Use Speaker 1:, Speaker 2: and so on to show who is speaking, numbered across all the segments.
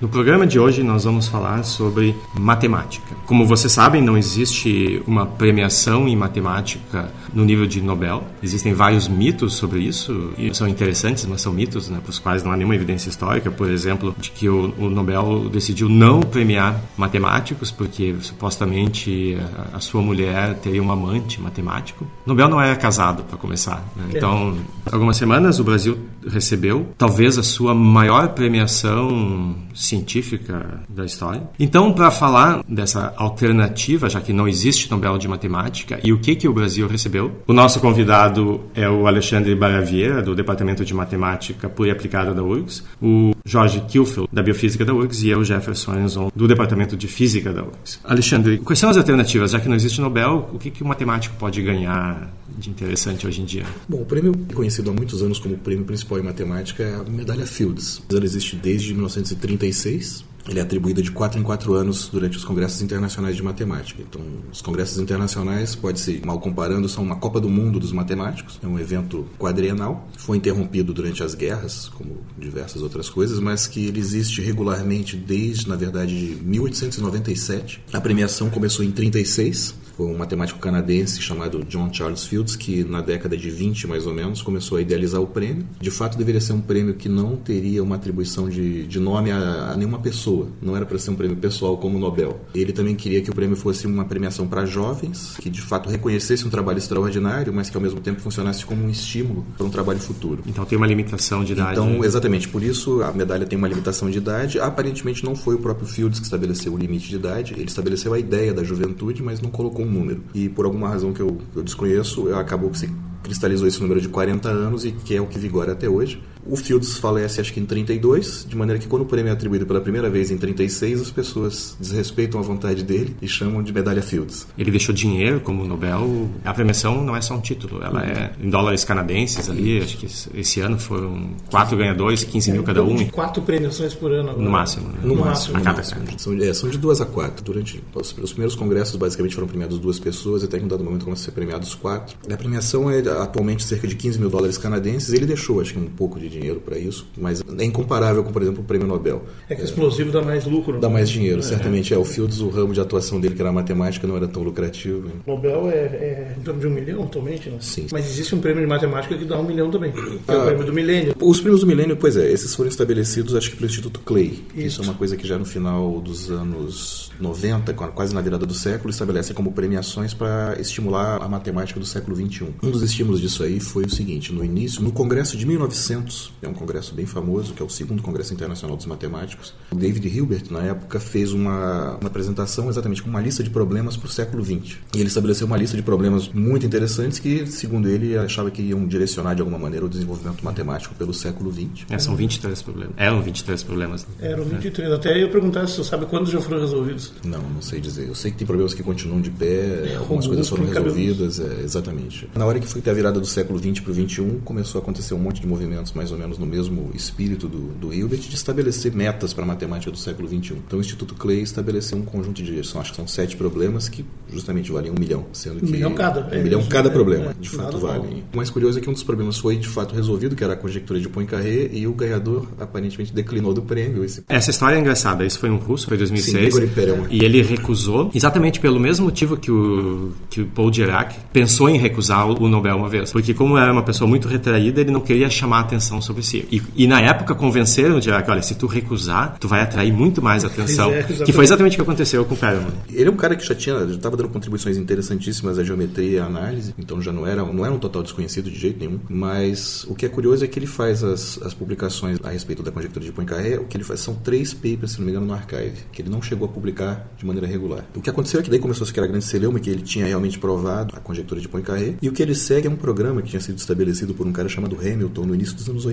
Speaker 1: No programa de hoje nós vamos falar sobre matemática. Como vocês sabem, não existe uma premiação em matemática no nível de Nobel. Existem vários mitos sobre isso e são interessantes, mas são mitos né, para os quais não há nenhuma evidência histórica. Por exemplo, de que o, o Nobel decidiu não premiar matemáticos porque supostamente a, a sua mulher teria um amante matemático. Nobel não era casado, para começar. Né? Então, algumas semanas o Brasil recebeu talvez a sua maior premiação científica da história. Então, para falar dessa alternativa, já que não existe Nobel de Matemática, e o que que o Brasil recebeu, o nosso convidado é o Alexandre Baraviera, do Departamento de Matemática Pura e Aplicada da URGS, o Jorge Kilfeld, da Biofísica da URGS, e eu, Jefferson Enzon, do Departamento de Física da URGS. Alexandre, quais são as alternativas? Já que não existe Nobel, o que que o matemático pode ganhar de interessante hoje em dia?
Speaker 2: Bom, o prêmio conhecido há muitos anos como prêmio principal em matemática é a medalha Fields. Ela existe desde 1936 ele é atribuído de quatro em quatro anos durante os congressos internacionais de matemática. Então, os congressos internacionais, pode-se, mal comparando, são uma Copa do Mundo dos matemáticos. É um evento quadrienal. Foi interrompido durante as guerras, como diversas outras coisas, mas que ele existe regularmente desde, na verdade, 1897. A premiação começou em 36 foi um matemático canadense chamado John Charles Fields, que na década de 20, mais ou menos, começou a idealizar o prêmio. De fato, deveria ser um prêmio que não teria uma atribuição de, de nome a, a nenhuma pessoa. Não era para ser um prêmio pessoal como o Nobel. Ele também queria que o prêmio fosse uma premiação para jovens, que de fato reconhecesse um trabalho extraordinário, mas que ao mesmo tempo funcionasse como um estímulo para um trabalho futuro.
Speaker 1: Então tem uma limitação de idade.
Speaker 2: Então, exatamente. Por isso, a medalha tem uma limitação de idade. Aparentemente, não foi o próprio Fields que estabeleceu o limite de idade. Ele estabeleceu a ideia da juventude, mas não colocou um número. E por alguma razão que eu, eu desconheço, acabou que se cristalizou esse número de 40 anos e que é o que vigora até hoje. O Fields falece acho que em 32, de maneira que quando o prêmio é atribuído pela primeira vez em 36, as pessoas desrespeitam a vontade dele e chamam de medalha Fields.
Speaker 1: Ele deixou dinheiro como Nobel. A premiação não é só um título, ela é em dólares canadenses ali. Acho que esse ano foram quatro ganhadores, 15 mil cada um.
Speaker 3: Quatro premiações por ano agora.
Speaker 1: No máximo. Né?
Speaker 2: No, no máximo. A cada máximo. São, é, são de duas a quatro. Durante os, os, primeiros congressos, basicamente, foram premiados duas pessoas, até que em um dado momento começam a ser premiados quatro. A premiação é atualmente cerca de 15 mil dólares canadenses. Ele deixou, acho que, um pouco de dinheiro para isso, mas é incomparável com, por exemplo, o prêmio Nobel.
Speaker 3: É que explosivo dá mais lucro.
Speaker 2: Dá mais dinheiro, é, certamente. É. o Fields, o ramo de atuação dele, que era matemática, não era tão lucrativo.
Speaker 3: O Nobel é, é, em torno de um milhão atualmente, né?
Speaker 2: Sim.
Speaker 3: Mas existe um prêmio de matemática que dá um milhão também, ah, é o prêmio do milênio.
Speaker 2: Os prêmios do milênio, pois é, esses foram estabelecidos, acho que pelo Instituto Clay. Isso, Isso é uma coisa que já no final dos anos 90, quase na virada do século, estabelece como premiações para estimular a matemática do século 21. Um dos estímulos disso aí foi o seguinte, no início, no Congresso de 1900, é um congresso bem famoso, que é o segundo Congresso Internacional dos Matemáticos, o David Hilbert, na época, fez uma, uma apresentação exatamente com uma lista de problemas para o século XX. E ele estabeleceu uma lista de problemas muito interessantes que, segundo ele, achava que iam direcionar de alguma maneira o desenvolvimento matemático pelo século XX.
Speaker 1: É, são 23 problemas. Eram 23 problemas.
Speaker 3: Né? Eram 23. É. Até eu ia perguntar se você sabe quantos já foram resolvidos.
Speaker 2: Não, não sei dizer. Eu sei que tem problemas que continuam de pé, é, algumas coisas foram resolvidas, é, exatamente. Na hora que foi ter a virada do século XX para o XXI, começou a acontecer um monte de movimentos mais ou menos no mesmo espírito do, do Hilbert de estabelecer metas para a matemática do século XXI. Então o Instituto Clay estabeleceu um conjunto de, são, acho que são sete problemas que justamente valem um milhão, sendo que... Um
Speaker 3: milhão cada.
Speaker 2: Um é, milhão cada é, problema, é, de fato vale. O mais curioso é que um dos problemas foi de fato resolvido, que era a conjectura de Poincaré, e o ganhador aparentemente declinou do prêmio. Esse...
Speaker 1: Essa história é engraçada. Isso foi um russo, foi em 2006. Sim, e ele recusou, exatamente pelo mesmo motivo que o, que o Paul Dirac pensou em recusar o Nobel uma vez. Porque como era uma pessoa muito retraída, ele não queria chamar a atenção sobre si. E, e na época convenceram o Dirac, olha, se tu recusar, tu vai atrair muito mais atenção. É, que foi exatamente o que aconteceu com o Kahneman.
Speaker 2: Ele é um cara que já tinha, já estava dando contribuições interessantíssimas à geometria e à análise, então já não era, não era um total desconhecido de jeito nenhum. Mas o que é curioso é que ele faz as, as publicações a respeito da conjectura de Poincaré, o que ele faz são três papers, se não me engano, no Archive, que ele não chegou a publicar de maneira regular. O que aconteceu é que daí começou a se criar grande celeuma que ele tinha realmente provado a conjectura de Poincaré, e o que ele segue é um programa que tinha sido estabelecido por um cara chamado Hamilton no início dos anos 80,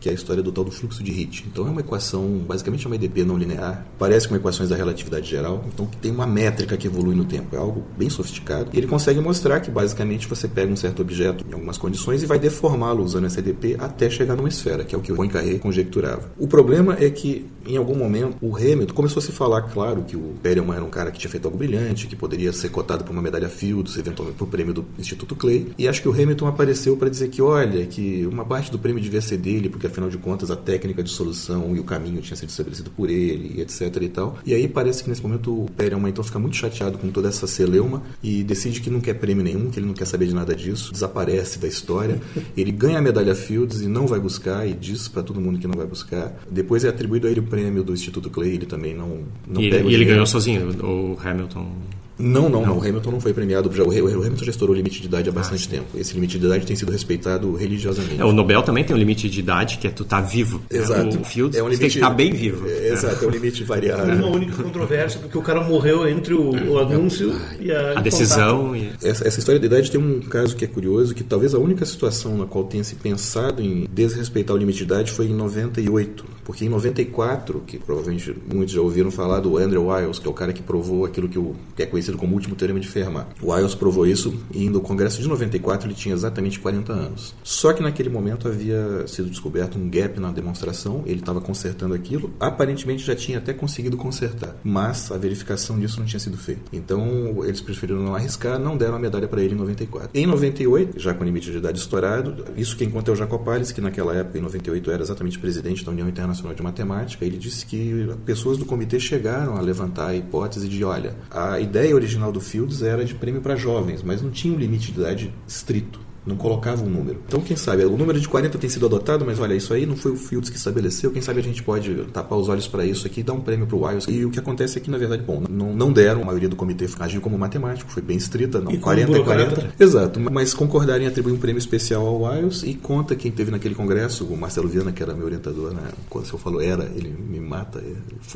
Speaker 2: que é a história do tal do fluxo de Hit. Então é uma equação, basicamente é uma EDP não linear, parece com equações da relatividade geral, então tem uma métrica que evolui no tempo. É algo bem sofisticado. E ele consegue mostrar que basicamente você pega um certo objeto em algumas condições e vai deformá-lo usando essa EDP até chegar numa esfera, que é o que o Poincaré conjecturava. O problema é que em algum momento o Hamilton começou a se falar, claro, que o Perelman era um cara que tinha feito algo brilhante, que poderia ser cotado para uma medalha Fields, eventualmente para o prêmio do Instituto Clay. E acho que o Hamilton apareceu para dizer que, olha, que uma parte do prêmio devia ser dele, porque afinal de contas a técnica de solução e o caminho tinha sido estabelecido por ele, e etc e tal. E aí parece que nesse momento o Perelman então fica muito chateado com toda essa celeuma e decide que não quer prêmio nenhum, que ele não quer saber de nada disso, desaparece da história. Ele ganha a medalha Fields e não vai buscar e diz para todo mundo que não vai buscar. Depois é atribuído a ele o prêmio do Instituto Clay, ele também não, não
Speaker 1: e,
Speaker 2: pega
Speaker 1: e ele ganhou sozinho, o Hamilton.
Speaker 2: Não, não, não, O Hamilton não foi premiado. Já, o Hamilton já estourou o limite de idade há bastante ah, tempo. Esse limite de idade tem sido respeitado religiosamente.
Speaker 1: É, o Nobel também tem um limite de idade que é tu tá vivo.
Speaker 2: Exato.
Speaker 1: O Fields é um limite, tem que estar tá bem vivo.
Speaker 2: É, exato, é um limite variável.
Speaker 3: Uma única controvérsia, porque o cara morreu entre o, o anúncio é. e a,
Speaker 1: a decisão. E...
Speaker 2: Essa, essa, história de idade tem um caso que é curioso, que talvez a única situação na qual tenha se pensado em desrespeitar o limite de idade foi em 98. Porque em 94, que provavelmente muitos já ouviram falar do Andrew Wiles, que é o cara que provou aquilo que, o, que é conhecido como último teorema de Fermat. O Wiles provou isso e no Congresso de 94 ele tinha exatamente 40 anos. Só que naquele momento havia sido descoberto um gap na demonstração, ele estava consertando aquilo, aparentemente já tinha até conseguido consertar, mas a verificação disso não tinha sido feita. Então eles preferiram não arriscar, não deram a medalha para ele em 94. Em 98, já com o limite de idade estourado, isso quem conta é o Jacopales, que naquela época, em 98, era exatamente presidente da União Internacional de Matemática. Ele disse que pessoas do comitê chegaram a levantar a hipótese de, olha, a ideia original do Fields era de prêmio para jovens, mas não tinha um limite de idade estrito não colocava um número. Então, quem sabe, o número de 40 tem sido adotado, mas olha, isso aí não foi o Fields que estabeleceu. Quem sabe a gente pode tapar os olhos para isso aqui e dar um prêmio para o Wiles. E o que acontece é que, na verdade, bom, não, não deram, a maioria do comitê agiu como matemático, foi bem estrita, não,
Speaker 3: e
Speaker 2: 40 é 40. Exato, mas concordaram em atribuir um prêmio especial ao Wiles e conta quem teve naquele congresso, o Marcelo Viana, que era meu orientador, né? Quando eu falo era, ele me mata,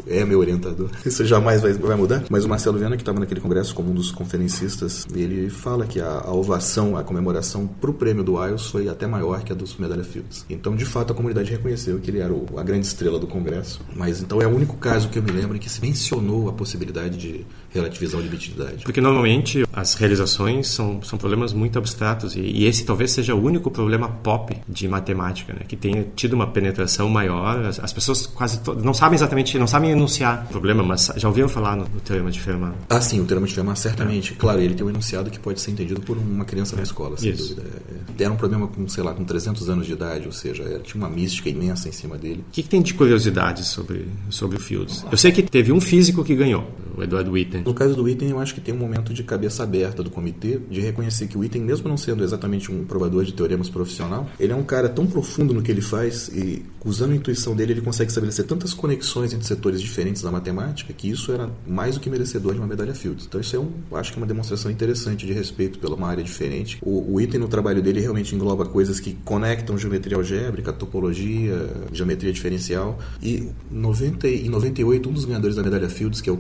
Speaker 2: é, é meu orientador. Isso jamais vai, vai mudar. Mas o Marcelo Viana, que estava naquele congresso como um dos conferencistas, ele fala que a, a ovação, a comemoração para o prêmio do Wiles foi até maior que a dos Medalha Fields. Então, de fato, a comunidade reconheceu que ele era o, a grande estrela do Congresso. Mas então é o único caso que eu me lembro em que se mencionou a possibilidade de relativizar o limite de idade.
Speaker 1: Porque normalmente as realizações são, são problemas muito abstratos e, e esse talvez seja o único problema pop de matemática, né? Que tenha tido uma penetração maior. As, as pessoas quase não sabem exatamente, não sabem enunciar o problema, mas já ouviram falar no, no teorema de Fermat?
Speaker 2: Ah, sim, o teorema de Fermat certamente. É. Claro, ele tem um enunciado que pode ser entendido por uma criança na escola, sem Isso. dúvida. É, era um problema com, sei lá, com 300 anos de idade, ou seja, era, tinha uma mística imensa em cima dele.
Speaker 1: O que, que tem de curiosidade sobre, sobre o Fields? Eu sei que teve um físico que ganhou, o Edward Witten.
Speaker 2: No caso do Witten, eu acho que tem um momento de cabeça aberta do comitê de reconhecer que o Witten, mesmo não sendo exatamente um provador de teoremas profissional, ele é um cara tão profundo no que ele faz e usando a intuição dele, ele consegue estabelecer tantas conexões entre setores diferentes da matemática que isso era mais do que merecedor de uma medalha Fields. Então isso é um, acho que é uma demonstração interessante de respeito pela uma área diferente. O, o Witten no trabalho dele realmente engloba coisas que conectam geometria algébrica, topologia, geometria diferencial. E 90, em 98, um dos ganhadores da medalha Fields, que é o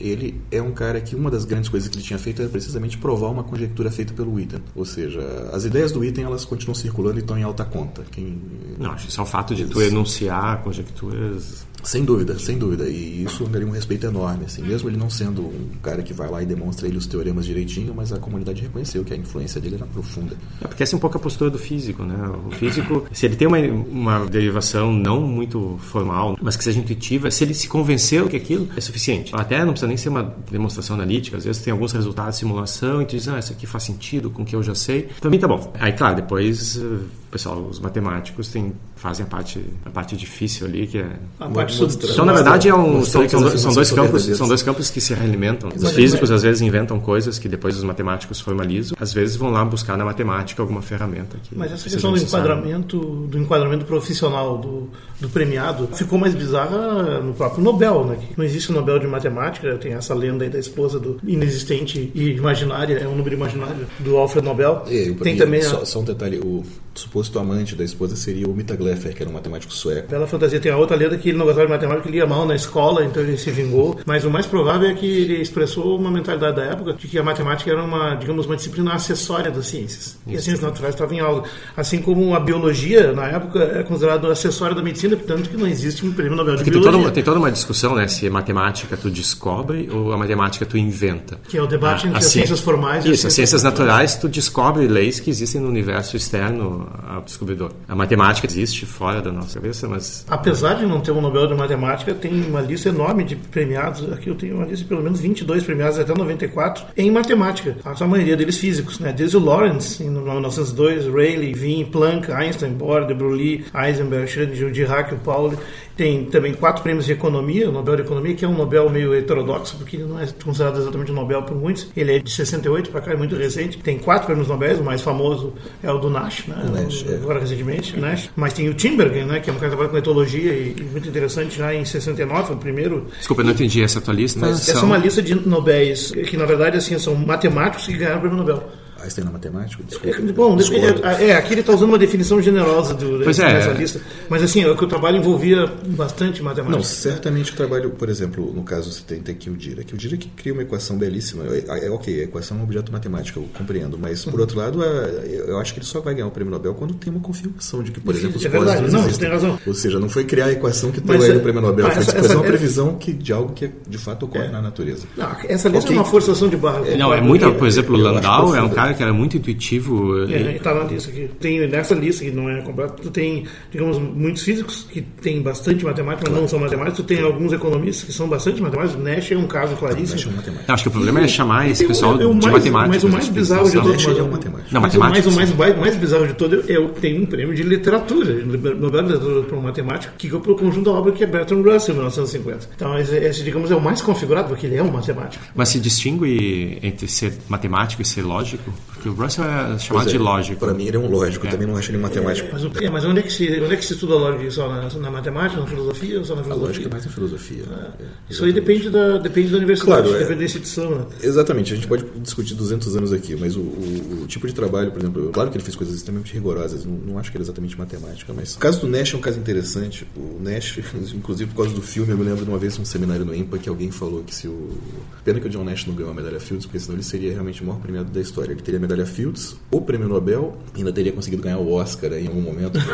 Speaker 2: Ele é um cara que uma das grandes coisas que ele tinha feito era precisamente provar uma conjectura feita pelo Witten. Ou seja, as ideias do Witten elas continuam circulando e estão em alta conta. Quem...
Speaker 1: Não, acho que só o fato de tu enunciar conjecturas
Speaker 2: sem dúvida, sem dúvida. E isso ganharia um respeito enorme. Assim. Mesmo ele não sendo um cara que vai lá e demonstra ele os teoremas direitinho, mas a comunidade reconheceu que a influência dele era profunda.
Speaker 1: É porque essa é um pouco a postura do físico, né? O físico, se ele tem uma, uma derivação não muito formal, mas que seja intuitiva, se ele se convenceu que aquilo é suficiente. Até não precisa nem ser uma demonstração analítica, às vezes tem alguns resultados de simulação e tu diz, ah, isso aqui faz sentido com o que eu já sei. Para mim tá bom. Aí, claro, depois pessoal, os matemáticos têm, fazem a parte, a parte difícil ali, que é.
Speaker 3: A parte subtração.
Speaker 1: Então, na verdade, é um, são, são, dois, são, dois campos, são dois campos que se realimentam. Os físicos, às vezes, inventam coisas que depois os matemáticos formalizam. Às vezes, vão lá buscar na matemática alguma ferramenta. Que
Speaker 3: Mas essa questão do enquadramento, do enquadramento profissional do, do premiado ficou mais bizarra no próprio Nobel, né? Que não existe o Nobel de Matemática, tem essa lenda aí da esposa do inexistente e imaginária, é um número imaginário do Alfred Nobel.
Speaker 2: É,
Speaker 3: tem
Speaker 2: e
Speaker 3: também
Speaker 2: só,
Speaker 3: a...
Speaker 2: só um detalhe, o suposto amante da esposa seria o Mita Gleffer, que era um matemático sueco.
Speaker 3: Pela fantasia tem a outra lenda que ele não gostava de matemática, ele ia mal na escola, então ele se vingou. Mas o mais provável é que ele expressou uma mentalidade da época de que a matemática era uma, digamos, uma disciplina acessória das ciências. E as ciências naturais estavam em aula. Assim como a biologia, na época, é considerada acessória da medicina, portanto que não existe um prêmio Nobel de
Speaker 1: Tem
Speaker 3: biologia.
Speaker 1: toda, uma, tem toda uma discussão, né? Se a matemática tu descobre ou a matemática tu inventa.
Speaker 3: Que é o debate entre
Speaker 1: A
Speaker 3: as
Speaker 1: ci-
Speaker 3: ciências formais e
Speaker 1: Isso, as ciências naturais tu descobre leis que existem no universo externo ao descobridor. A matemática existe fora da nossa cabeça, mas
Speaker 3: Apesar de não ter um Nobel de Matemática, tem uma lista enorme de premiados. Aqui eu tenho uma lista de pelo menos 22 premiados até 94 em matemática. A maioria deles físicos, né? Desde o Lawrence, em 1902, Rayleigh, Wien, Planck, Einstein, Bohr, de Broglie, Heisenberg, Schrödinger, Dirac e Pauli. Tem também quatro prêmios de economia, o Nobel de Economia, que é um Nobel meio heterodoxo, porque ele não é considerado exatamente um Nobel por muitos. Ele é de 68 para cá, é muito recente. Tem quatro prêmios Nobel, o mais famoso é o do Nash, né?
Speaker 2: O Nash, é.
Speaker 3: Agora recentemente, né? Mas tem o Timbergen, né? Que é um cara que trabalha com etologia e, e muito interessante já em 69, foi o primeiro.
Speaker 1: desculpa, eu não entendi essa tua lista.
Speaker 3: Essa é uma lista de Nobéis que na verdade assim são matemáticos que ganharam o prêmio Nobel.
Speaker 2: Einstein é matemático?
Speaker 3: É,
Speaker 2: Desculpa.
Speaker 3: Bom,
Speaker 2: Discordo.
Speaker 3: é, é, aqui ele está usando uma definição generosa do,
Speaker 1: Pois
Speaker 3: dessa
Speaker 1: é.
Speaker 3: lista. Mas assim, o que o trabalho envolvia bastante matemática.
Speaker 2: Não, certamente o trabalho, por exemplo, no caso você tem, tem aqui o Dira, que o Dira que cria uma equação belíssima. É, é ok, a equação é um objeto matemático, eu compreendo, mas por outro lado, é, eu acho que ele só vai ganhar o prêmio Nobel quando tem uma confirmação de que, por exemplo, os
Speaker 3: É verdade, não, você
Speaker 2: existem.
Speaker 3: tem razão.
Speaker 2: Ou seja, não foi criar a equação que
Speaker 3: Mas,
Speaker 2: deu ele
Speaker 3: é,
Speaker 2: o prêmio Nobel,
Speaker 3: ah,
Speaker 2: foi
Speaker 3: essa-
Speaker 2: fazer
Speaker 3: essa-
Speaker 2: uma
Speaker 3: é-
Speaker 2: previsão que, de algo que de fato ocorre na natureza.
Speaker 3: Não, essa lista
Speaker 2: Ok.
Speaker 3: é uma forçação de barra.
Speaker 1: Não, é muito, por exemplo, Landau é um
Speaker 2: profundo.
Speaker 1: Cara que era muito intuitivo.
Speaker 3: É,
Speaker 1: e-
Speaker 3: está na lista aqui. Tem nessa lista que não é completa, tu tem, digamos, muitos físicos que têm bastante matemática, mas não são matemáticos. Tu tem alguns economistas que são bastante matemáticos. Nash é um caso claríssimo.
Speaker 1: Não, acho que o problema é chamar esse
Speaker 3: Tem o-
Speaker 1: pessoal
Speaker 3: é o
Speaker 1: de
Speaker 3: mais-
Speaker 1: matemática.
Speaker 3: Mas o mais bizarro de.
Speaker 2: Nash é um matemático.
Speaker 1: Não,
Speaker 3: mas o mais, o mais, mais, bizarro de todo é o que tem um prêmio de literatura, Nobel de Literatura para um matemático, que ganhou pelo conjunto da obra que é Bertrand Russell, em 1950. Então, esse, esse, digamos, é o mais configurado, porque ele é um matemático.
Speaker 1: Mas se distingue entre ser matemático e ser lógico? Porque o Russell é chamado
Speaker 2: é,
Speaker 1: de lógico.
Speaker 2: Para mim ele é um lógico, eu também não acho ele matemático.
Speaker 3: Mas, o- é, mas onde, é que se, onde é que se estuda a lógica? Só na, na matemática, na filosofia ou só na
Speaker 2: A
Speaker 3: filosofia?
Speaker 2: lógica é mais em filosofia. É,
Speaker 3: Isso aí depende da, depende da universidade,
Speaker 2: Claro, é.
Speaker 3: depende da instituição. Né?
Speaker 2: Exatamente, a gente pode discutir 200 anos aqui, mas o, o- o tipo de trabalho, por exemplo, claro que ele fez coisas extremamente rigorosas, não, não acho que era exatamente matemática, mas o caso do Nash é um caso interessante. O Nash, inclusive por causa do filme, eu me lembro de uma vez um seminário no IMPA que alguém falou que se o. Pena que o John Nash não ganhou a medalha Fields, porque senão ele seria realmente o maior premiado da história. Ele teria a medalha Fields, o prêmio Nobel, ainda teria conseguido ganhar o Oscar em algum momento.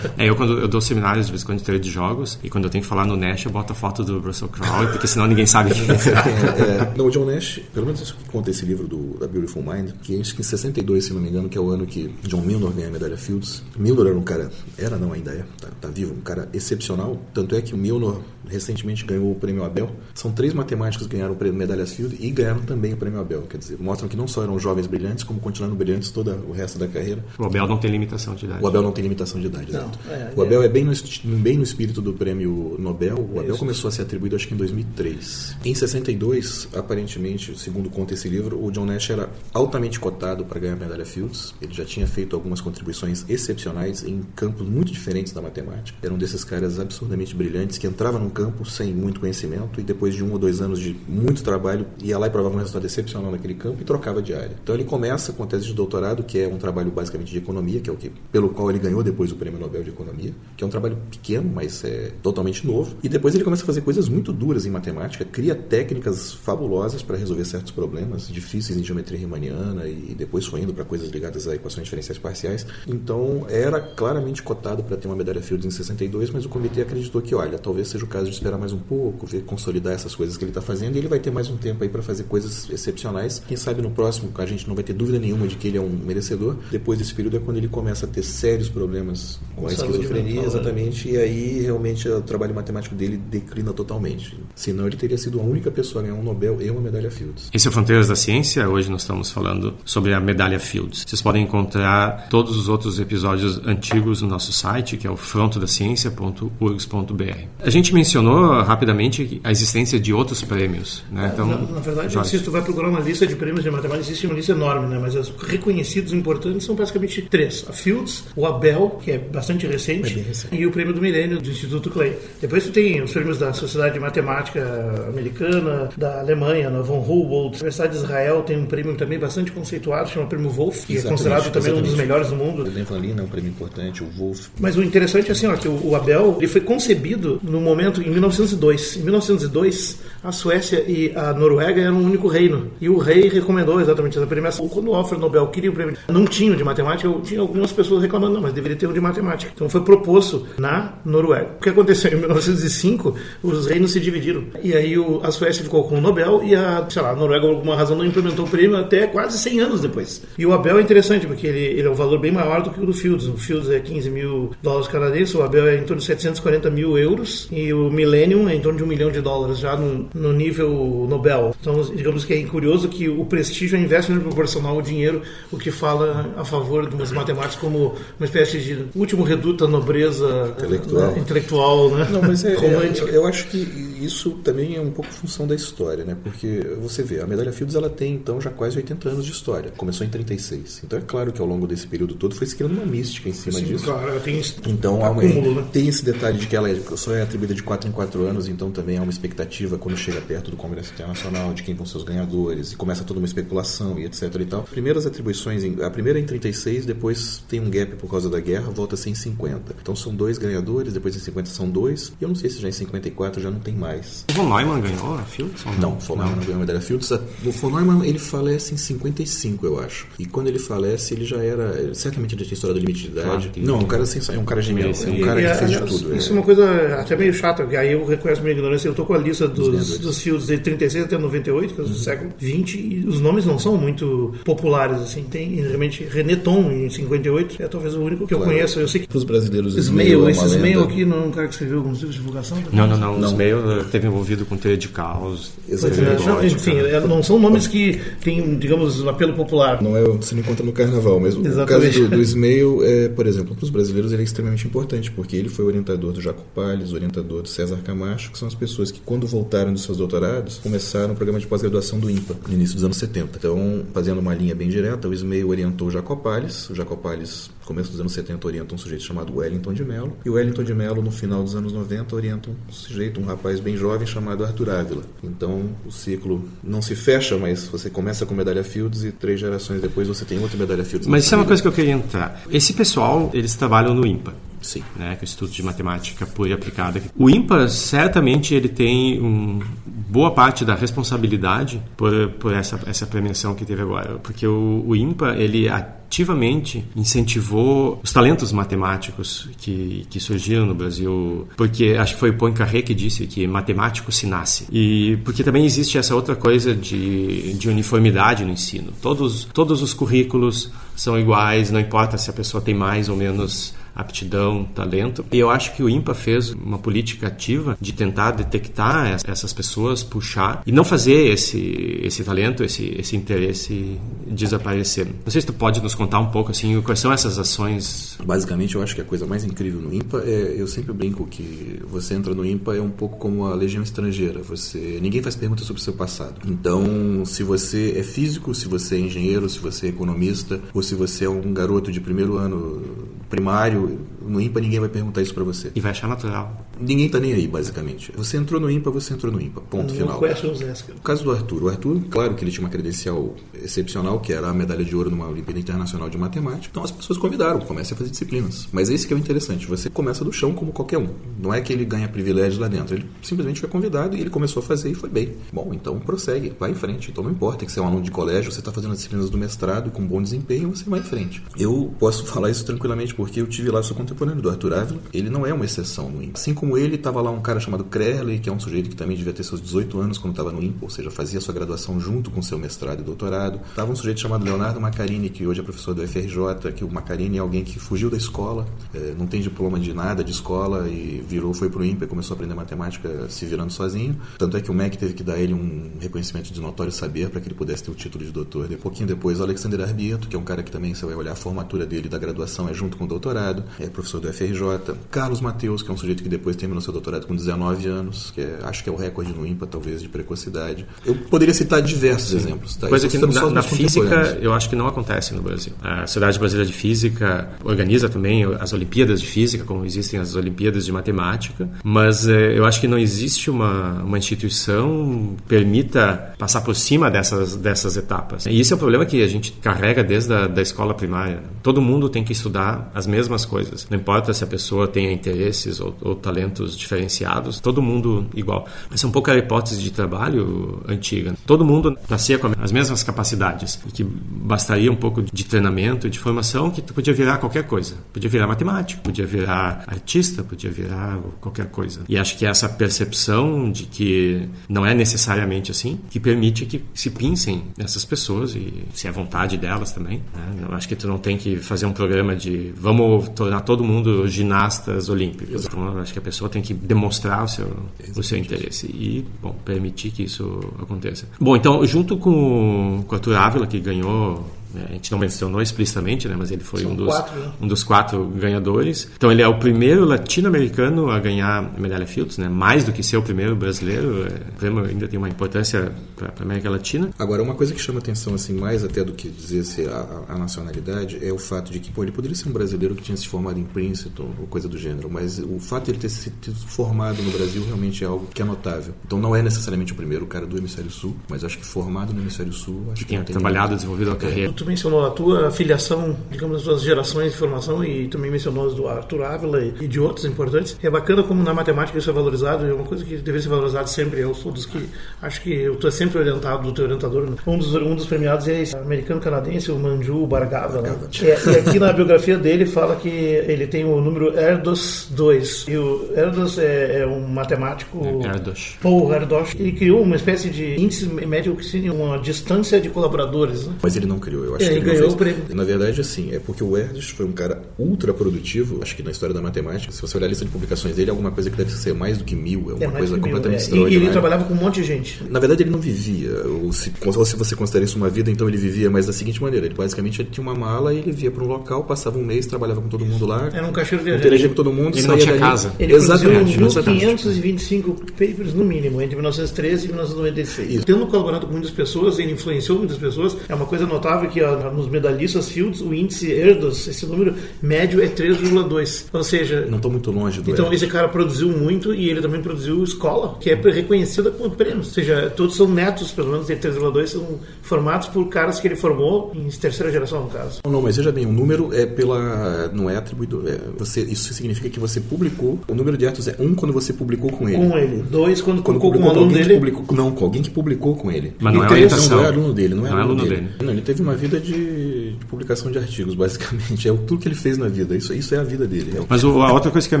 Speaker 1: É, eu quando eu dou seminários de vez em quando de teoria de jogos e quando eu tenho que falar no Nash eu boto a foto do Russell Crowe porque senão ninguém sabe quem é.
Speaker 2: É, não, o John Nash, pelo menos isso que conta esse livro do, da Beautiful Mind, que acho que em 62, se não me engano, que é o ano que John Milnor ganha a medalha Fields. Milnor era um cara, era não, ainda é, tá, tá vivo, um cara excepcional. Tanto é que o Milnor recentemente ganhou o prêmio Abel. São três matemáticos que ganharam o prêmio medalhas Fields e ganharam também o prêmio Abel. Quer dizer, mostram que não só eram jovens brilhantes, como continuaram brilhantes todo o resto da carreira.
Speaker 1: O Abel não tem limitação de idade.
Speaker 2: O Abel não tem limitação de idade,
Speaker 3: Não,
Speaker 2: exato.
Speaker 3: é,
Speaker 2: o Abel é, bem, no, bem no espírito do prêmio Nobel. O Abel começou a ser atribuído, acho que em 2003. Em 62, aparentemente, segundo conta esse livro, o John Nash era altamente cotado para ganhar a medalha Fields. Ele já tinha feito algumas contribuições excepcionais em campos muito diferentes da matemática. Era um desses caras absurdamente brilhantes que entrava num campo sem muito conhecimento e depois de um ou dois anos de muito trabalho ia lá e provava um resultado excepcional naquele campo e trocava de área. Então ele começa com a tese de doutorado, que é um trabalho basicamente de economia, que é o que pelo qual ele ganhou depois o prêmio Nobel de Economia, que é um trabalho pequeno, mas é totalmente novo. E depois ele começa a fazer coisas muito duras em matemática, cria técnicas fabulosas para resolver certos problemas difíceis em geometria riemanniana e depois foi indo para coisas ligadas a equações diferenciais parciais. Então era claramente cotado para ter uma medalha Fields em 62, mas o comitê acreditou que, olha, talvez seja o caso de esperar mais um pouco, ver consolidar essas coisas que ele está fazendo e ele vai ter mais um tempo aí para fazer coisas excepcionais. Quem sabe no próximo a gente não vai ter dúvida nenhuma de que ele é um merecedor. Depois desse período é quando ele começa a ter sérios problemas com a
Speaker 3: Saúde
Speaker 2: esquizofrenia,
Speaker 3: mental, né?
Speaker 2: exatamente, e aí realmente o trabalho matemático dele declina totalmente. Senão ele teria sido a única pessoa a ganhar um Nobel e uma medalha Fields.
Speaker 1: Esse é o Fronteiras da Ciência. Hoje nós estamos falando sobre a medalha Fields. Vocês podem encontrar todos os outros episódios antigos no nosso site, que é o frontodaciencia.urgs.br. A gente mencionou rapidamente a existência de outros prêmios. Né? Então,
Speaker 3: na, na verdade,
Speaker 1: Jorge.
Speaker 3: se tu vai procurar uma lista de prêmios de matemática, existe uma lista enorme. né? Mas os reconhecidos importantes são basicamente três: a Fields, o Abel, que é bastante recente,
Speaker 2: é recente.
Speaker 3: e o prêmio do Milênio do Instituto Clay. Depois tu tem os prêmios da Sociedade de Matemática Americana, da Alemanha, na Von Humboldt. A Universidade de Israel tem um prêmio também bastante conceituado, chama Prêmio Wolf, que
Speaker 2: Exatamente,
Speaker 3: é considerado também
Speaker 2: exatamente.
Speaker 3: um dos melhores do mundo.
Speaker 2: O Dan Lina é um prêmio importante, o Wolf.
Speaker 3: Mas o interessante é assim, ó, que o, o Abel ele foi concebido no momento em 1902. Em 1902, a Suécia e a Noruega eram um único reino. E o rei recomendou exatamente essa premiação. Quando o Alfred Nobel queria o prêmio, não tinha de matemática, eu tinha algumas pessoas reclamando, não, mas deveria ter um de matemática. Então foi proposto na Noruega. O que aconteceu? Em 1905, os reinos se dividiram. E aí a Suécia ficou com o Nobel e a, sei lá, a Noruega, por alguma razão, não implementou o prêmio até quase 100 anos depois. E o Abel é interessante, porque ele, ele é um valor bem maior do que o do Fields. O Fields é 15 mil dólares canadenses, o Abel é em torno de 740 mil euros e o Millennium é em torno de um milhão de dólares, já no, no nível Nobel. Então, digamos que é curioso que o prestígio é inversamente proporcional ao dinheiro, o que fala a favor dos matemáticos como uma espécie de último reduto à nobreza
Speaker 2: Intelectual.
Speaker 3: né, intelectual né?
Speaker 2: Não, mas é,
Speaker 3: romântica.
Speaker 2: é- eu acho que isso também é um pouco função da história, né? Porque você vê, a medalha Fields ela tem então já quase 80 anos de história. Começou em 36. Então é claro que ao longo desse período todo foi se criando uma mística em cima
Speaker 3: Sim,
Speaker 2: disso.
Speaker 3: claro, tem isso.
Speaker 2: Então
Speaker 3: acúmulo, né?
Speaker 2: tem esse detalhe de que ela é- só é atribuída de 4 em 4 anos, então também há uma expectativa quando chega perto do Congresso Internacional de quem vão ser os ganhadores, e começa toda uma especulação e etc e tal. Primeiras atribuições, em- a primeira é em 36, depois tem um gap por causa da guerra, volta a ser em 50. Então são dois ganhadores, depois em 50 são dois, e eu não sei se já em 54 já não tem mais.
Speaker 1: O Von Neumann ganhou a Fields?
Speaker 2: Não, o von Neumann não ganhou a medalha Fields. O von Neumann, ele falece em 55, eu acho. E quando ele falece, ele já era... Certamente já tinha estourado o limite de idade.
Speaker 1: Claro,
Speaker 2: não, é um cara sem é um cara genial. É um cara que fez de
Speaker 3: aliás,
Speaker 2: tudo.
Speaker 3: Isso
Speaker 2: é.
Speaker 3: é uma coisa até meio chata, porque aí eu reconheço minha ignorância. Eu tô com a lista dos, dos fios de 36 até 98, que é do século 20, e os nomes não são muito populares, assim. Tem realmente René Tom, em 58, é talvez o único que eu
Speaker 2: Claro.
Speaker 3: conheço. Eu sei que
Speaker 2: os brasileiros,
Speaker 3: Ismail,
Speaker 2: é
Speaker 3: esse Ismail aqui não é um cara que escreveu alguns livros de divulgação?
Speaker 1: Não, não, não.
Speaker 2: Não.
Speaker 1: Os meio esteve envolvido com teoria de caos.
Speaker 2: Exatamente.
Speaker 3: é, não, enfim, é, não são nomes que têm, digamos, um apelo popular.
Speaker 2: Não é o que você não encontra no carnaval, mas o
Speaker 3: Exatamente.
Speaker 2: caso do, do Ismail, é, por exemplo, para os brasileiros ele é extremamente importante, porque ele foi orientador do Jaco Palles, orientador do César Camacho, que são as pessoas que, quando voltaram dos seus doutorados, começaram o programa de pós-graduação do IMPA, no início dos anos 70. Então, fazendo uma linha bem direta, o Ismail orientou o Jaco Palles, o Jaco Palles, no começo dos anos 70, orienta um sujeito chamado Wellington de Mello, e o Wellington de Mello, no final dos anos 90, orienta um sujeito, um rapaz bem jovem chamado Arthur Ávila. Então, o ciclo não se fecha, mas você começa com medalha Fields e três gerações depois você tem outra medalha Fields.
Speaker 1: Mas isso é uma coisa que eu queria entrar. Esse pessoal, eles trabalham no IMPA.
Speaker 2: Sim.
Speaker 1: né, que é o Instituto de Matemática Pura e Aplicada. O IMPA, certamente, ele tem um, boa parte da responsabilidade por, por essa, essa premiação que teve agora, porque o, o IMPA, ele ativamente incentivou os talentos matemáticos que, que surgiram no Brasil, porque acho que foi o Poincaré que disse que matemático se nasce. E porque também existe essa outra coisa de, de uniformidade no ensino. Todos, todos os currículos são iguais, não importa se a pessoa tem mais ou menos aptidão, talento. E eu acho que o IMPA fez uma política ativa de tentar detectar es- essas pessoas, puxar e não fazer esse esse talento, esse esse interesse desaparecer. Não sei se tu pode nos contar um pouco assim, quais são essas ações
Speaker 2: Basicamente, eu acho que a coisa mais incrível no IMPA é, eu sempre brinco que você entra no IMPA é um pouco como a legião estrangeira. Você ninguém faz perguntas sobre o seu passado. Então, se você é físico, se você é engenheiro, se você é economista, ou se você é um garoto de primeiro ano primário, no IMPA ninguém vai perguntar isso para você.
Speaker 1: e vai achar natural.
Speaker 2: Ninguém tá nem aí, basicamente. Você entrou no IMPA, você entrou no IMPA. Ponto
Speaker 3: No
Speaker 2: final.
Speaker 3: questions asked.
Speaker 2: O caso do Arthur. O Arthur, claro que ele tinha uma credencial excepcional, que era a medalha de ouro numa Olimpíada Internacional de Matemática. Então as pessoas convidaram, comece a fazer disciplinas. Mas esse que é o interessante, você começa do chão como qualquer um. Não é que ele ganha privilégios lá dentro, ele simplesmente foi convidado e ele começou a fazer e foi bem. Bom, então prossegue, vai em frente. Então não importa que você é um aluno de colégio, você está fazendo as disciplinas do mestrado com bom desempenho, você vai em frente. Eu posso falar isso tranquilamente porque eu tive lá, sou contemporâneo do Arthur Ávila. Ele não é uma exceção no IMPA. Assim como ele, estava lá um cara chamado Crerley, que é um sujeito que também devia ter seus 18 anos quando estava no IMPA, ou seja, fazia sua graduação junto com seu mestrado e doutorado. Tava um sujeito chamado Leonardo Macarini, que hoje é professor do FRJ, que o Macarini é alguém que fugiu da escola, eh, não tem diploma de nada de escola e virou, foi pro IMPA e começou a aprender matemática se virando sozinho. Tanto é que o MEC teve que dar ele um reconhecimento de notório saber para que ele pudesse ter o título de doutor. De pouquinho depois, o Alexander Arbieto, que é um cara que também você vai olhar a formatura dele da graduação é junto com o doutorado, é professor do FRJ. Carlos Mateus, que é um sujeito que depois terminou seu doutorado com 19 anos, que é, acho que é o recorde no IMPA, talvez, de precocidade. Eu poderia citar diversos Sim. exemplos. Tá?
Speaker 1: Coisa que na, na física eu acho que não acontece no Brasil. A Sociedade Brasileira de Física organiza também as Olimpíadas de Física, como existem as Olimpíadas de Matemática, mas eh, eu acho que não existe uma, uma instituição que permita passar por cima dessas, dessas etapas. E isso é o problema que a gente carrega desde a da escola primária. Todo mundo tem que estudar as mesmas coisas. Não importa se a pessoa tenha interesses ou, ou talentos diferenciados, todo mundo igual. Essa é um pouco a hipótese de trabalho antiga. Todo mundo nascia com as mesmas capacidades e que bastaria um pouco de treinamento, de formação, que podia virar qualquer coisa. Podia virar matemático, podia virar artista, podia virar qualquer coisa. E acho que essa percepção de que não é necessariamente assim, que permite que se pincem essas pessoas e se é vontade delas também. Né? Eu acho que tu não tem que fazer um programa de vamos tornar todo mundo ginastas olímpicos. Então, acho que a pessoa tem que demonstrar o seu, o seu interesse e, bom, permitir que isso aconteça. Bom, então, junto com, com a Arthur Ávila, que ganhou? A gente não mencionou explicitamente, né? mas ele foi um dos, quatro, né? um dos quatro ganhadores. Então ele é o primeiro latino-americano a ganhar a medalha Fields, né? mais do que ser o primeiro brasileiro. É, o prêmio ainda tem uma importância para a América Latina.
Speaker 2: Agora, uma coisa que chama atenção, assim, mais até do que dizer se a, a, nacionalidade, é o fato de que pô, ele poderia ser um brasileiro que tinha se formado em Princeton ou coisa do gênero, mas o fato de ele ter se formado no Brasil realmente é algo que é notável. Então não é necessariamente o primeiro cara do Hemisfério Sul, mas acho que formado no Hemisfério Sul. Acho
Speaker 1: que, que tenha trabalhado, desenvolvido a carreira
Speaker 3: tu mencionou a tua filiação, digamos, das tuas gerações de formação e também mencionou as do Arthur Ávila e de outros importantes. É bacana como na matemática isso é valorizado, é uma coisa que deve ser valorizado sempre. Eu sou dos que acho que eu estou sempre orientado do teu orientador. Né? Um dos, um dos premiados é esse americano-canadense, o Manju Bargava. Né? É, e aqui na biografia dele fala que ele tem o número Erdos 2. E o Erdos é, é um matemático.
Speaker 1: É, Erdos.
Speaker 3: Paul Erdos. Ele criou uma espécie de índice médio que seria uma distância de colaboradores. Né?
Speaker 2: Mas ele não criou eu acho
Speaker 3: é,
Speaker 2: que
Speaker 3: ele ganhou o prêmio.
Speaker 2: Na verdade, assim, é porque o Erdős foi um cara ultra produtivo, acho que na história da matemática, se você olhar a lista de publicações dele, é alguma coisa que deve ser mais do que mil, é uma é coisa completamente mil, é.
Speaker 3: E ele trabalhava com um monte de gente.
Speaker 2: Na verdade, ele não vivia, ou se, ou se você considera isso uma vida, então ele vivia mais da seguinte maneira, ele basicamente ele tinha uma mala e ele via para um local, passava um mês, trabalhava com todo mundo lá.
Speaker 3: Era um caixeiro viajante.
Speaker 2: Interagia com todo mundo,
Speaker 1: ele não tinha dali. casa.
Speaker 3: Ele Exatamente. produziu 525 papers no mínimo, entre 1913 e 1996. Isso. Tendo colaborado com muitas pessoas, ele influenciou muitas pessoas, é uma coisa notável que nos medalhões listas Fields, o índice Erdos, esse número médio é 3,2. Ou seja.
Speaker 2: Não estou muito longe do
Speaker 3: Então, Erdos. esse cara produziu muito e ele também produziu escola, que é reconhecida com prêmio. Ou seja, todos são netos, pelo menos, de 3,2 são formados por caras que ele formou em terceira geração, no caso.
Speaker 2: Não, mas veja bem, o número é pela. não é atribuído. É, você, isso significa que você publicou. O número de Erdos é um quando você publicou com ele.
Speaker 3: Com ele. Dois quando, quando publicou, com, com aluno dele.
Speaker 2: Publicou, não, com alguém que publicou com ele.
Speaker 1: Mas não e é três,
Speaker 2: não é aluno dele, não é, não
Speaker 1: aluno, é aluno dele.
Speaker 2: dele. Não, ele teve uma vida de de, publicação de artigos, basicamente. É tudo que ele fez na vida. Isso, isso é a vida dele. É
Speaker 1: Mas o, a outra coisa que eu ia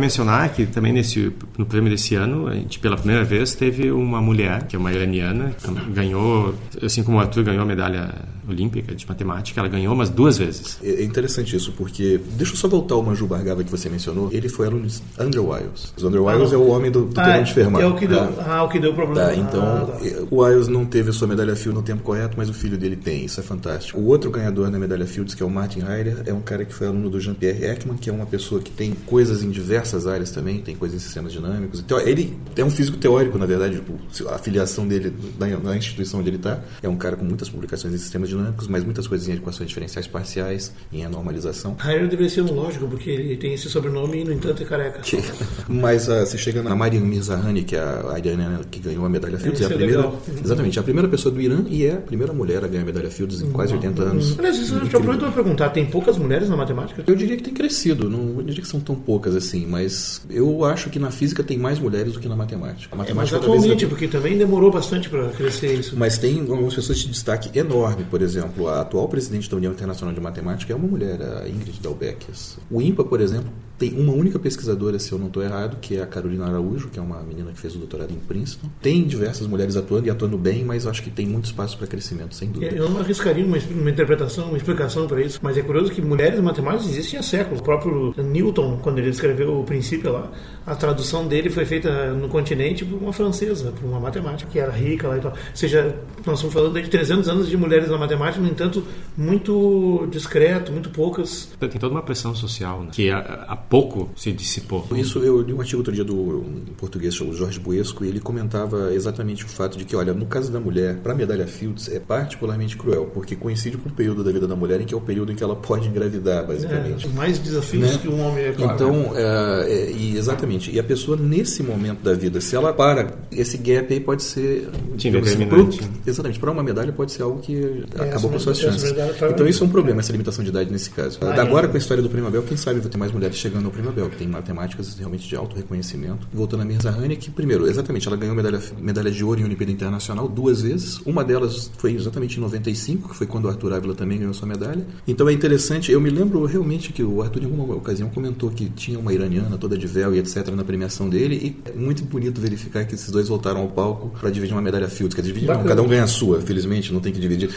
Speaker 1: mencionar é que também nesse, no prêmio desse ano, a gente pela primeira vez teve uma mulher, que é uma iraniana, que ganhou, assim como o Arthur ganhou a medalha olímpica de matemática, ela ganhou umas duas vezes.
Speaker 2: É, é interessante isso, porque. Deixa eu só voltar ao Manju Bargava que você mencionou. Ele foi aluno de Andrew Wiles. O Andrew Wiles ah, é o homem do, do ah, de Fermat.
Speaker 3: É o que deu, tá? ah, o que deu problema.
Speaker 2: Tá, então, ah, tá. o Wiles não teve a sua medalha Fields no tempo correto, mas o filho dele tem. Isso é fantástico. O outro ganhador da medalha Fields, que é o Martin Heider, é um cara que foi aluno do Jean-Pierre Ekman, que é uma pessoa que tem coisas em diversas áreas também, tem coisas em sistemas dinâmicos. Então, ele é um físico teórico, na verdade, tipo, a filiação dele na, instituição onde ele está. É um cara com muitas publicações em sistemas dinâmicos, mas muitas coisas em equações diferenciais parciais, em anormalização.
Speaker 3: Heider deveria ser um lógico, porque ele tem esse sobrenome e, no entanto, é careca.
Speaker 2: Que, mas uh, você chega na Mariam Mirzahani, que é a iraniana que ganhou a medalha Fields, é a primeira, legal. exatamente, a primeira pessoa do Irã e é a primeira mulher a ganhar a medalha Fields em quase 80 anos.
Speaker 3: Aliás, isso eu já perguntar, tem poucas mulheres na matemática?
Speaker 2: Eu diria que tem crescido, não diria que são tão poucas assim, mas eu acho que na física tem mais mulheres do que na matemática. A matemática
Speaker 3: é, mas atualmente, porque também demorou bastante para crescer isso.
Speaker 2: Mas tem algumas pessoas de destaque enorme, por exemplo, a atual presidente da União Internacional de Matemática é uma mulher, a Ingrid Dalbeckes. O IMPA, por exemplo, tem uma única pesquisadora, se eu não estou errado, que é a Carolina Araújo, que é uma menina que fez o doutorado em Princeton. Tem diversas mulheres atuando e atuando bem, mas acho que tem muito espaço para crescimento, sem dúvida.
Speaker 3: Eu não arriscaria uma, uma interpretação, uma explicação para isso, mas é curioso que mulheres matemáticas existem há séculos. O próprio Newton, quando ele escreveu o princípio lá, a tradução dele foi feita no continente por uma francesa, por uma matemática que era rica lá e tal. Ou seja, nós estamos falando de 300 anos de mulheres na matemática, no entanto, muito discreto, muito poucas.
Speaker 1: Tem toda uma pressão social, né? que a, a pouco se dissipou.
Speaker 2: Isso eu li um artigo outro dia do um português chamado Jorge Buesco e ele comentava exatamente o fato de que, olha, no caso da mulher, para a medalha Fields é particularmente cruel, porque coincide com o período da vida da mulher em que é o período em que ela pode engravidar, basicamente.
Speaker 3: É, mais desafios né? que um homem é claro.
Speaker 2: Então, é, é, e exatamente. E a pessoa nesse momento da vida, se ela para, esse gap aí pode ser
Speaker 1: Sim, assim, pro,
Speaker 2: exatamente para uma medalha pode ser algo que é, acabou com suas chances. Então isso é um problema, essa limitação de idade nesse caso. Ah, Agora com a história do Prêmio Abel, quem sabe vai ter mais mulheres chegando ao Prêmio Abel, que tem matemáticas realmente de alto reconhecimento. Voltando a Mirza Hani, que primeiro, exatamente, ela ganhou medalha, medalha de ouro em Olimpíada Internacional duas vezes. Uma delas foi exatamente em 95, que foi quando o Arthur Ávila também ganhou sua medalha. Então é interessante, eu me lembro realmente que o Arthur em alguma ocasião comentou que tinha uma iraniana toda de véu e etc na premiação dele e é muito bonito verificar que esses dois voltaram ao palco para dividir uma medalha Fields, que dividir, não, cada um ganha a sua, felizmente, não tem que dividir.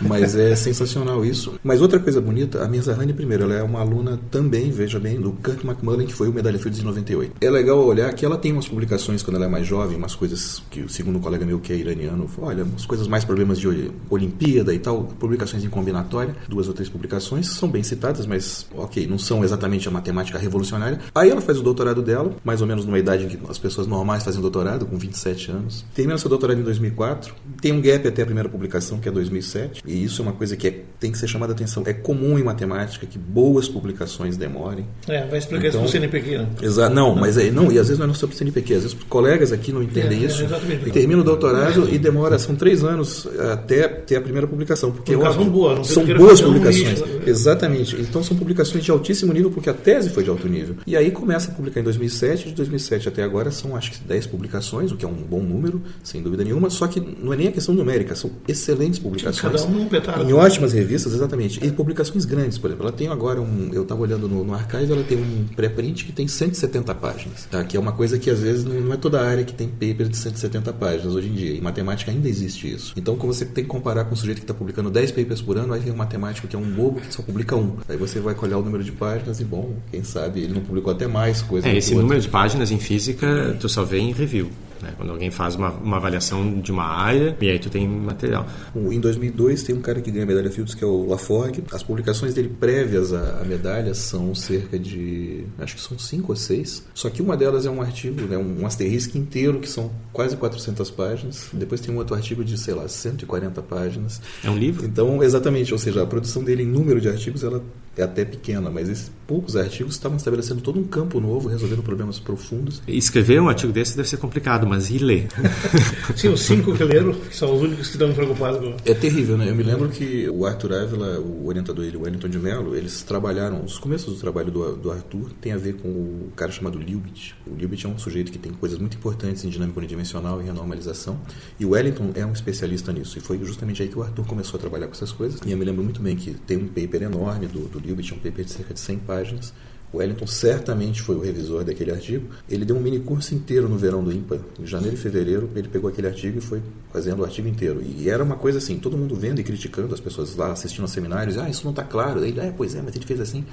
Speaker 2: Mas é sensacional isso. Mas outra coisa bonita, a Mirza Hani, primeiro, ela é uma aluna também, veja bem, do Kirk McMullen, que foi o medalha Fields de 98. É legal olhar que ela tem umas publicações quando ela é mais jovem, umas coisas que, segundo um colega meu que é iraniano, olha, umas coisas mais problemas de Olimpíada e tal, publicações em combinatória, duas ou três publicações, são bem citadas, mas ok, não são exatamente a matemática revolucionária. Aí ela faz o doutorado dela, mais ou menos numa idade em que as pessoas normais fazem doutorado, com 27 anos. Termina seu doutorado em 2004, tem um gap até a primeira publicação, que é 2007, e isso é uma coisa que é, tem que ser chamada atenção. É comum em matemática que boas publicações demorem.
Speaker 3: É, vai explicar então, isso para o CNPq, né?
Speaker 2: Exato, não, mas é, não, e às vezes não é só para o CNPq, às vezes colegas aqui não entendem é, isso. É, termina o doutorado e demora, são três anos até ter a primeira publicação. Porque
Speaker 3: são boas,
Speaker 2: são boas publicações. Um Exatamente. Então são publicações de altíssimo nível, porque a tese foi de alto nível. E aí começa a publicar em 2007, de 2007 até agora são acho que 10 publicações, o que é um bom número, sem dúvida nenhuma, só que não é nem a questão numérica, são excelentes publicações.
Speaker 3: Cada um um
Speaker 2: Em ótimas revistas, exatamente. E publicações grandes, por exemplo. Ela tem agora um. Eu estava olhando no, no archive, ela tem um pré-print que tem 170 páginas. Tá? Que é uma coisa que às vezes não, é toda a área que tem paper de 170 páginas hoje em dia. Em matemática ainda existe isso. Então, como você tem que comparar com um sujeito que está publicando 10 papers por ano, aí tem um matemático que é um bobo que só publica um. Aí você vai colher o número de páginas e, bom, quem sabe ele não publicou até mais coisas.
Speaker 1: É, esse número de páginas em física tu só vê em review. Né? Quando alguém faz uma, uma avaliação de uma área e aí tu tem material.
Speaker 2: Em 2002 tem um cara que ganha a medalha Fields que é o Laforgue. As publicações dele prévias à, à, medalha são cerca de, acho que são cinco ou seis. Só que uma delas é um artigo, né, um asterisco inteiro que são quase 400 páginas. Depois tem um outro artigo de, sei lá, 140 páginas.
Speaker 1: É um livro?
Speaker 2: Então, exatamente, ou seja, a produção dele em número de artigos ela é até pequena, mas esses poucos artigos estavam estabelecendo todo um campo novo, resolvendo problemas profundos.
Speaker 1: Escrever um artigo desse deve ser complicado, mas e ler?
Speaker 3: Sim, os cinco que leram, que são os únicos que estão preocupados com...
Speaker 2: É terrível, né? Eu me lembro que o Arthur Ávila, o orientador dele, o Wellington de Mello, eles trabalharam, os começos do trabalho do, do Arthur tem a ver com o cara chamado Lubitsch. O Lubitsch é um sujeito que tem coisas muito importantes em dinâmica unidimensional e renormalização, e o Wellington é um especialista nisso, e foi justamente aí que o Arthur começou a trabalhar com essas coisas, e eu me lembro muito bem que tem um paper enorme do, do Lubitsch, um paper de cerca de 100 páginas. O Wellington certamente foi o revisor daquele artigo. Ele deu um mini curso inteiro no verão do IMPA. Em janeiro e fevereiro, ele pegou aquele artigo e foi fazendo o artigo inteiro. E era uma coisa assim, todo mundo vendo e criticando, as pessoas lá assistindo aos seminários. Ah, isso não está claro. Daí, ah, pois é, mas gente fez assim.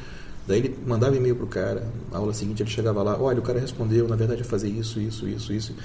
Speaker 2: Daí ele mandava e-mail pro cara. Na aula seguinte ele chegava lá, olha, o cara respondeu, na verdade é fazer isso, isso, isso, isso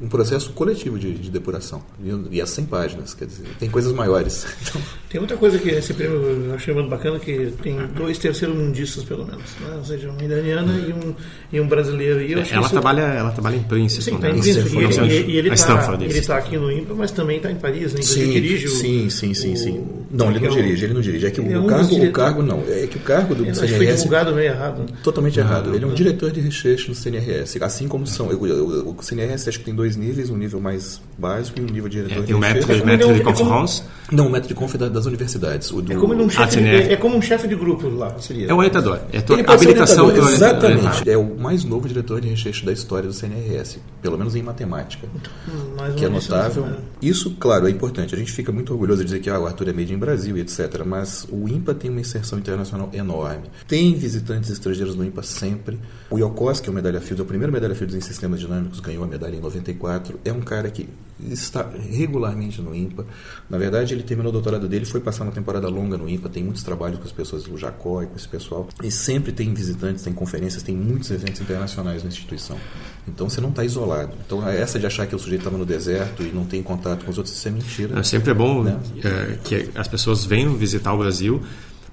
Speaker 2: um processo coletivo de, de depuração. E, é 100 páginas, quer dizer, tem coisas maiores. Então...
Speaker 3: Tem outra coisa que esse prêmio eu achei muito bacana, que tem dois terceiros mundistas, pelo menos. Né? Ou seja, uma iraniana e um, e um brasileiro. E
Speaker 1: ela, isso... trabalha, ela trabalha em Princeton.
Speaker 3: Sim, está né? em Princeton. E, ele está aqui no IMPA, mas também está em Paris. Né?
Speaker 2: Sim, dirige o, sim, sim, sim, sim. Não, ele não é dirige, ele não dirige. É que o, é um cargo, o cargo não. É que o cargo do
Speaker 3: CNRS... Foi divulgado meio errado.
Speaker 2: Totalmente errado. Ele é um diretor de recheio no CNRS. Assim como são... O, o CNRS acho que tem dois níveis, um nível mais básico e um nível de diretor. É,
Speaker 1: tem o método, de, método de conference?
Speaker 2: Não, o método de conference das universidades.
Speaker 3: Do, é, como um chefe, é, é, como um chefe de grupo lá, seria.
Speaker 1: É o orientador. É habilitação
Speaker 2: do Exatamente. É o mais novo diretor de recheio da história do CNRS, pelo menos em matemática. Hum, que é notável. Isso, claro, é importante. A gente fica muito orgulhoso de dizer que ah, o Arthur é made em Brasil, etc. Mas o IMPA tem uma inserção internacional enorme. Tem visitantes estrangeiros no IMPA sempre. O Yokos, que é o medalha Fields, é o primeiro medalha Fields em sistemas dinâmicos, ganhou a medalha em 94. É um cara que está regularmente no IMPA. Na verdade, ele terminou o doutorado dele, foi passar uma temporada longa no IMPA, tem muitos trabalhos com as pessoas do Jacó e com esse pessoal. E sempre tem visitantes, tem conferências, tem muitos eventos internacionais na instituição. Então você não está isolado. Então essa de achar que o sujeito estava no deserto e não tem contato com os outros, isso é mentira.
Speaker 1: É, sempre é bom né? é, que as pessoas venham visitar o Brasil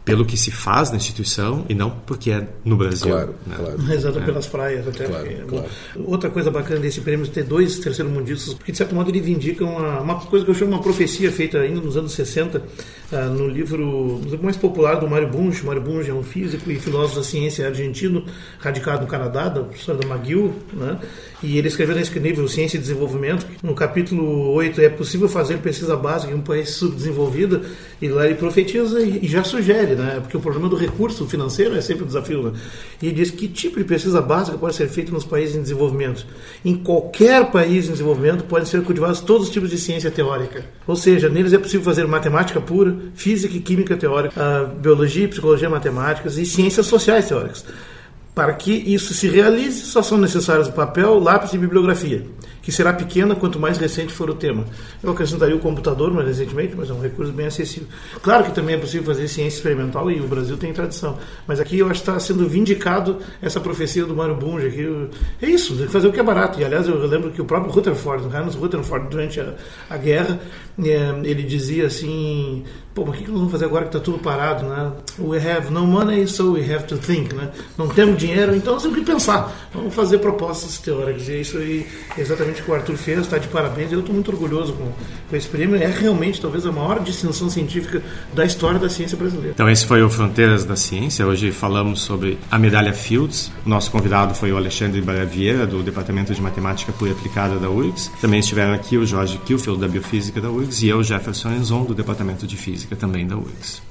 Speaker 1: pelo que se faz na instituição e não porque é no Brasil.
Speaker 2: Claro,
Speaker 1: né?
Speaker 2: claro.
Speaker 3: Exato,
Speaker 1: É.
Speaker 3: pelas praias até.
Speaker 2: Claro,
Speaker 3: porque,
Speaker 2: claro.
Speaker 3: Outra coisa bacana desse prêmio é ter dois terceiro-mundistas, porque de certo modo ele vindica uma, uma coisa que eu chamo uma profecia feita ainda nos anos 60, ah, no livro mais popular do Mário Bunge. Mário Bunge é um físico e filósofo da ciência argentino, radicado no Canadá, da professora da McGill, né? e ele escreveu nesse livro Ciência e Desenvolvimento, no capítulo 8, é possível fazer pesquisa básica em um país subdesenvolvido, e lá ele profetiza e, e já sugere, né? porque o problema do recurso financeiro é sempre um desafio. Né? E ele diz que tipo de pesquisa básica pode ser feita nos países em desenvolvimento. Em qualquer país em desenvolvimento podem ser cultivados todos os tipos de ciência teórica. Ou seja, neles é possível fazer matemática pura, física e química teórica, ah, biologia, psicologia, matemáticas e ciências sociais teóricas. Para que isso se realize, só são necessários papel, lápis e bibliografia, que será pequena quanto mais recente for o tema. Eu acrescentaria o computador mais recentemente, mas é um recurso bem acessível. Claro que também é possível fazer ciência experimental e o Brasil tem tradição, mas aqui eu acho que está sendo vindicado essa profecia do Mário Bunge. Aqui, é isso, que fazer o que é barato. E aliás, eu lembro que o próprio Rutherford, o Hans Rutherford, durante a, a guerra, eh, ele dizia assim: pô, mas o que que nós vamos fazer agora que está tudo parado, né? We have no money, so we have to think, né? Não temos dinheiro, então nós temos que pensar. Vamos fazer propostas teóricas. E é isso aí, exatamente o que o Arthur fez, está de parabéns. Eu estou muito orgulhoso com, com esse prêmio. É realmente, talvez, a maior distinção científica da história da ciência brasileira.
Speaker 1: Então esse foi o Fronteiras da Ciência. Hoje falamos sobre a medalha Fields. O nosso convidado foi o Alexandre Braga Vieira, do Departamento de Matemática Pura Aplicada da URGS. Também estiveram aqui o Jorge Kilfield, da Biofísica da URGS, e eu, Jefferson Enzon, do Departamento de Física, também da URGS.